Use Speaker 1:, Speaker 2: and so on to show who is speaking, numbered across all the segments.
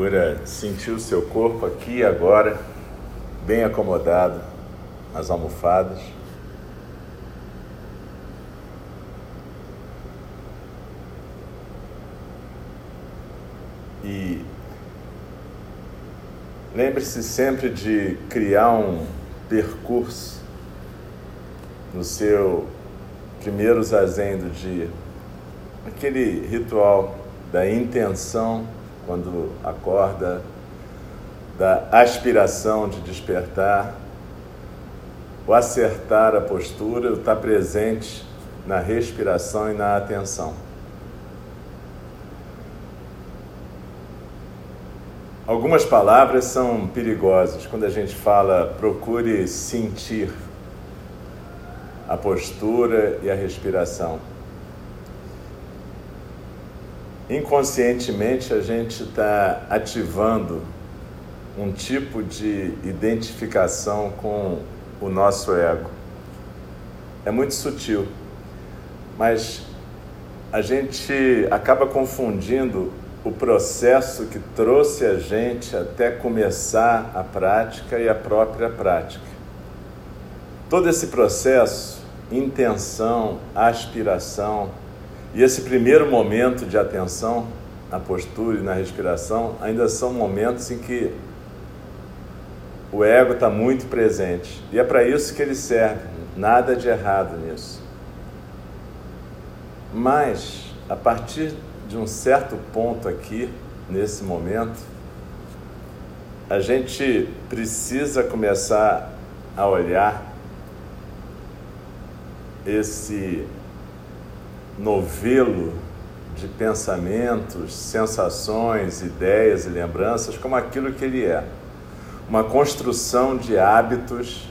Speaker 1: Procura sentir o seu corpo aqui e agora, bem acomodado nas almofadas. E lembre-se sempre de criar um percurso no seu primeiro zazen do dia. Aquele ritual da intenção quando acorda, da aspiração de despertar, o acertar a postura, o estar presente na respiração e na atenção. Algumas palavras são perigosas quando a gente fala procure sentir a postura e a respiração inconscientemente a gente está ativando um tipo de identificação com o nosso ego. É muito sutil, mas a gente acaba confundindo o processo que trouxe a gente até começar a prática e a própria prática. Todo esse processo, intenção, aspiração, e esse primeiro momento de atenção na postura e na respiração ainda são momentos em que o ego está muito presente. E é para isso que ele serve. Nada de errado nisso. Mas, a partir de um certo ponto aqui, nesse momento, a gente precisa começar a olhar esse novelo de pensamentos, sensações, ideias e lembranças como aquilo que ele é. Uma construção de hábitos,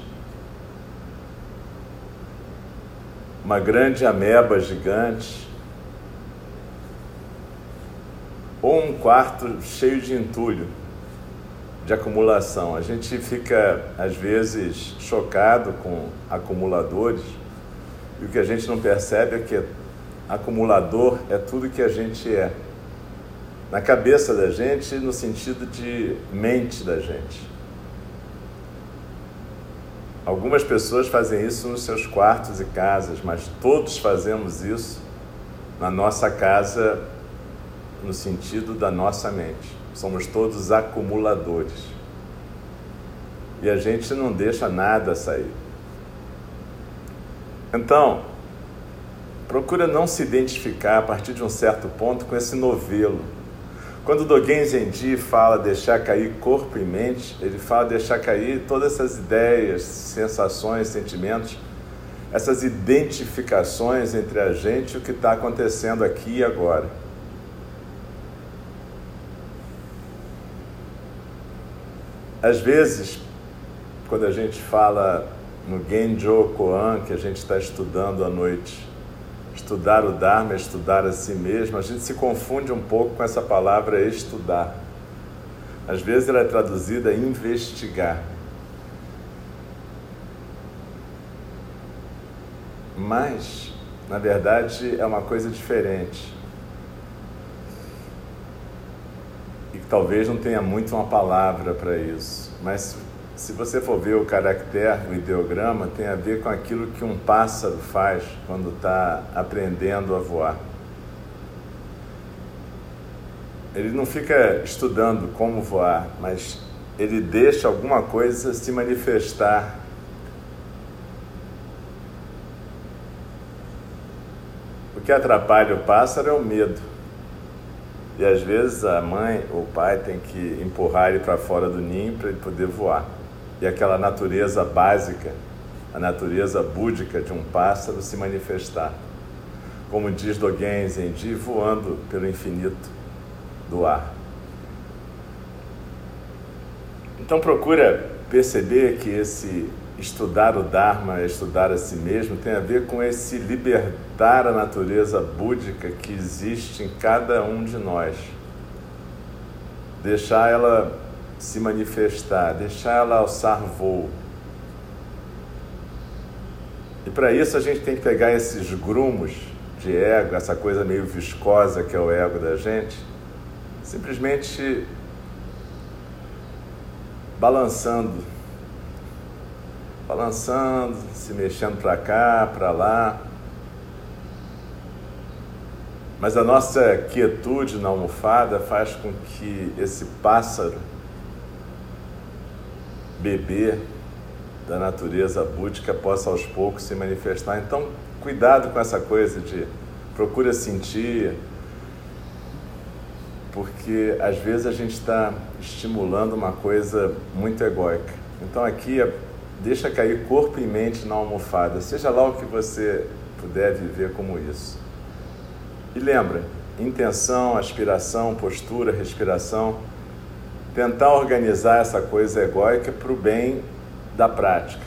Speaker 1: uma grande ameba gigante, ou um quarto cheio de entulho, de acumulação. A gente fica, às vezes, chocado com acumuladores e o que a gente não percebe é que acumulador é tudo que a gente é. Na cabeça da gente, no sentido de mente da gente. Algumas pessoas fazem isso nos seus quartos e casas, mas todos fazemos isso na nossa casa, no sentido da nossa mente. Somos todos acumuladores. E a gente não deixa nada sair. Então, procura não se identificar a partir de um certo ponto com esse novelo. Quando Dogen Zenji fala deixar cair corpo e mente, ele fala deixar cair todas essas ideias, sensações, sentimentos, essas identificações entre a gente e o que está acontecendo aqui e agora. Às vezes, quando a gente fala no Genjo Koan, que a gente está estudando à noite, Estudar o Dharma estudar a si mesmo. A gente se confunde um pouco com essa palavra estudar. Às vezes ela é traduzida investigar. Mas, na verdade, é uma coisa diferente. E talvez não tenha muito uma palavra para isso. Mas se você for ver o caractere, o ideograma, tem a ver com aquilo que um pássaro faz quando está aprendendo a voar. Ele não fica estudando como voar, mas ele deixa alguma coisa se manifestar. O que atrapalha o pássaro é o medo. E às vezes a mãe ou o pai tem que empurrar ele para fora do ninho para ele poder voar e aquela natureza básica, a natureza búdica de um pássaro se manifestar. Como diz Dogen Zenji, voando pelo infinito do ar. Então procura perceber que esse estudar o Dharma, estudar a si mesmo, tem a ver com esse libertar a natureza búdica que existe em cada um de nós. Deixar ela se manifestar, deixar ela alçar voo. E para isso a gente tem que pegar esses grumos de ego, essa coisa meio viscosa que é o ego da gente, simplesmente balançando, balançando, se mexendo para cá, para lá. Mas a nossa quietude na almofada faz com que esse pássaro bebê da natureza búdica possa aos poucos se manifestar. Então, cuidado com essa coisa de procura sentir, porque às vezes a gente está estimulando uma coisa muito egóica. Então aqui deixa cair corpo e mente na almofada, seja lá o que você puder viver como isso. E lembra, intenção, aspiração, postura, respiração, tentar organizar essa coisa egóica para o bem da prática,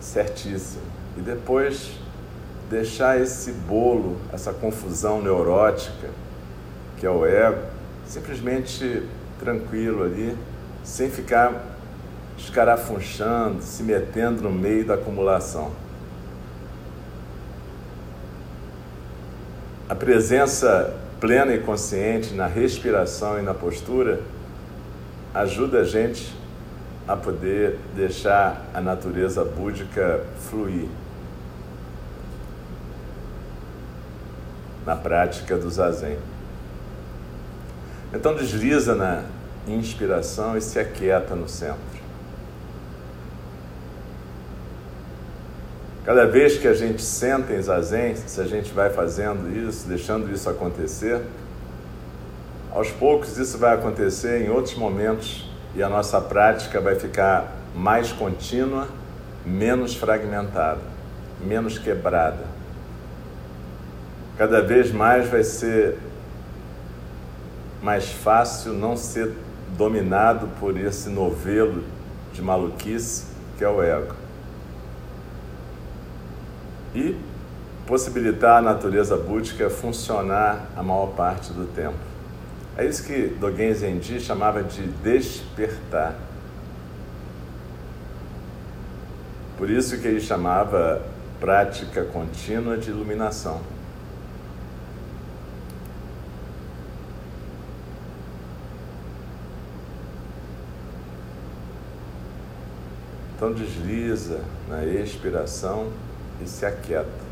Speaker 1: certíssimo. E depois deixar esse bolo, essa confusão neurótica, que é o ego, simplesmente tranquilo ali, sem ficar escarafunchando, se metendo no meio da acumulação. A presença plena e consciente na respiração e na postura ajuda a gente a poder deixar a natureza búdica fluir na prática do zazen. Então desliza na inspiração e se aquieta no centro. Cada vez que a gente senta em zazen, se a gente vai fazendo isso, deixando isso acontecer, aos poucos isso vai acontecer em outros momentos e a nossa prática vai ficar mais contínua, menos fragmentada, menos quebrada. Cada vez mais vai ser mais fácil não ser dominado por esse novelo de maluquice que é o ego. E possibilitar a natureza búdica funcionar a maior parte do tempo. É isso que Dogen Zenji chamava de despertar. Por isso que ele chamava prática contínua de iluminação. Então desliza na expiração e se aquieta.